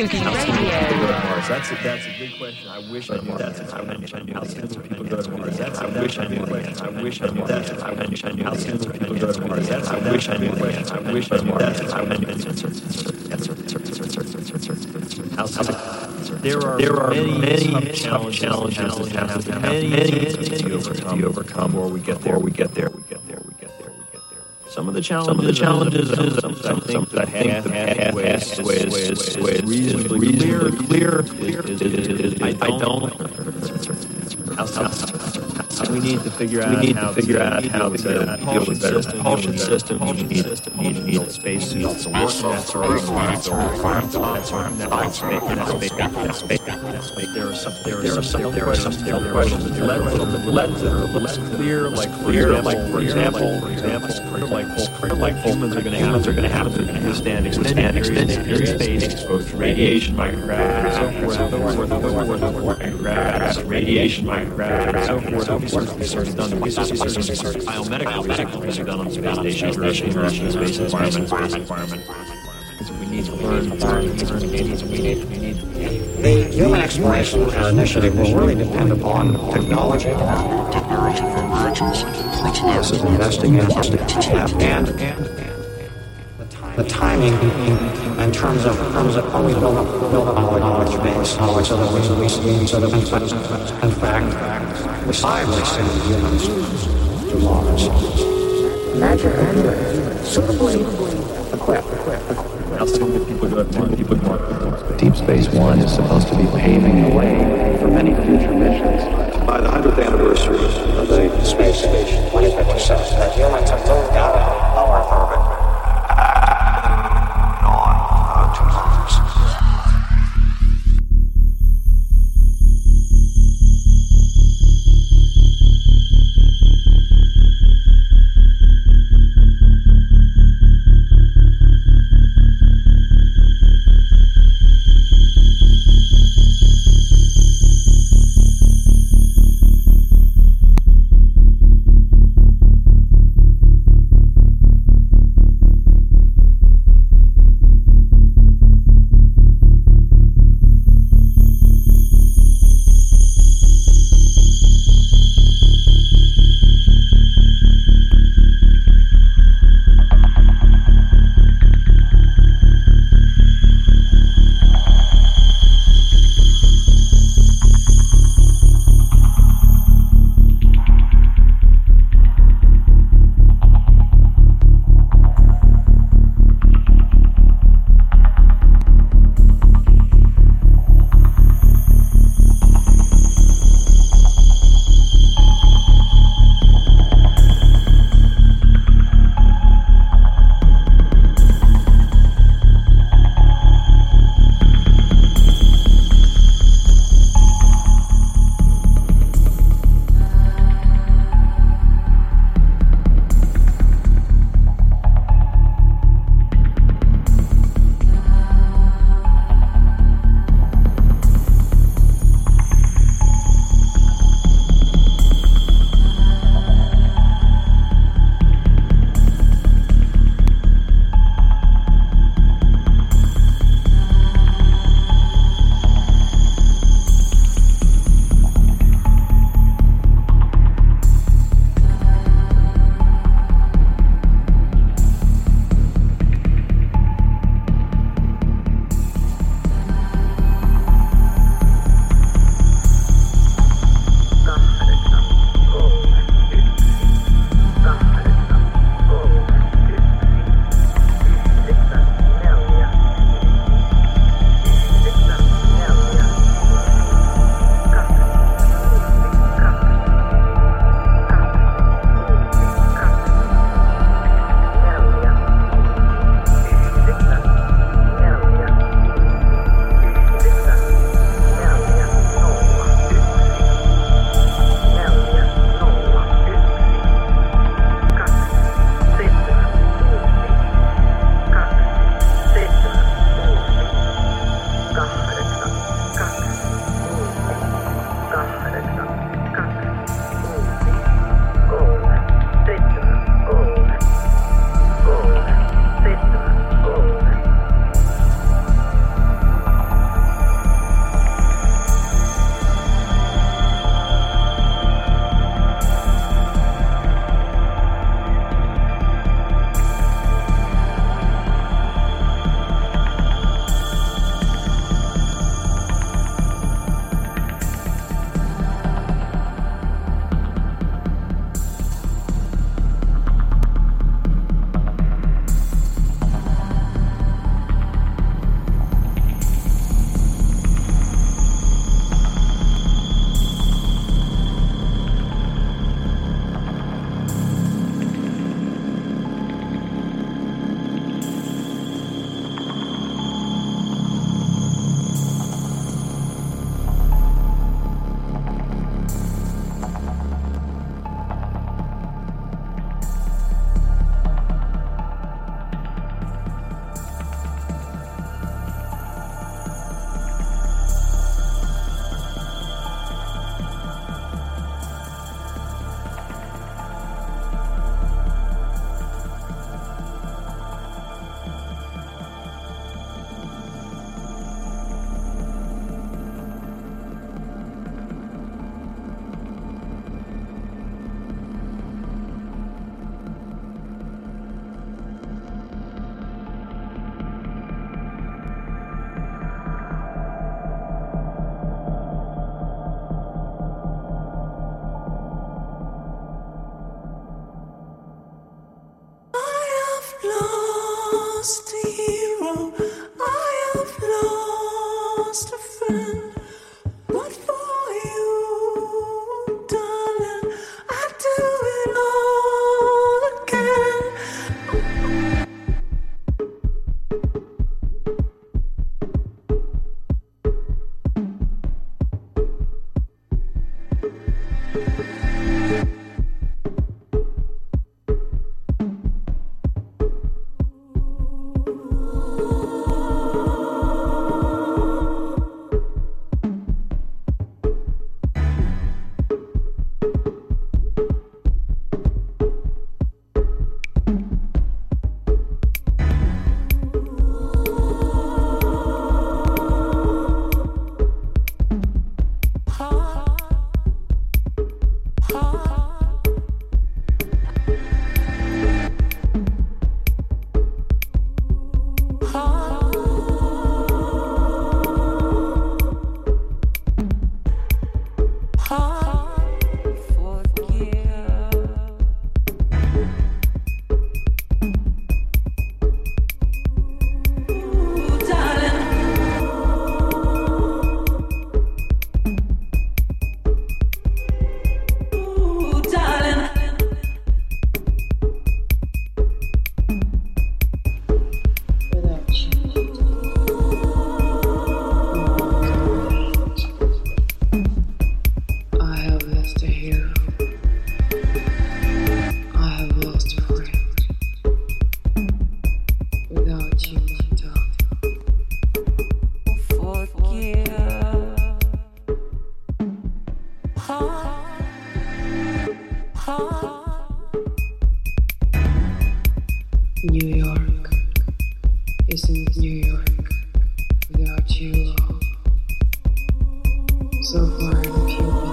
Sugi Radio. That's a, that's a good question. I wish I knew that. I wish I knew how soon people go to Mars. That's I wish I knew that. I wish I knew that. I wish I knew how soon people go to Mars. That's I wish I knew that. I wish I knew that. I wish I knew that. There are there are many tough challenges that have to many to overcome. overcome. Before we get there, we we get there, we get there, we get there. Some of the challenges, some of the challenges, some, some things that have had ways, ways, ways, ways, reasonably clear, clear. Is, is, is, is, I don't. How, how, we need to figure out. We need to figure out how to deal with better propulsion systems. We need to need to need space suits to work. That's right. That's right. That's right. That's right. That's space. That's. That's. There are some. There are some. There are some. There are questions. Let let let clear. Like clear. Like for example. For example. Like like humans are going to have. Are going to have to withstand extended extended space exposed to radiation, microgravity, so forth, radiation, microgravity, so forth, so forth. Research is done. Research is research. Biomedical research is done on space stations, Russian space environment, space environment. Because we need to learn, learn, learn. We need, we need, we need. The human exploration initiative will really depend upon technology. technology emerges, This is investing in and, and, and the timing in, in terms of terms of how we build up build up our knowledge base, knowledge so that we, we so that in, in fact besides sending humans to Mars, measure and suitably equipped. How soon do people go to People go to Deep Space One is supposed to be paving the way for many future missions. By the 100th anniversary of the space station 2057, that humans have moved out So far in a few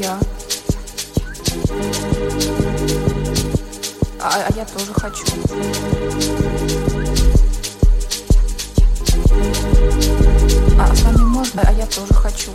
я. А, а я тоже хочу. А, а с вами можно? А я тоже хочу.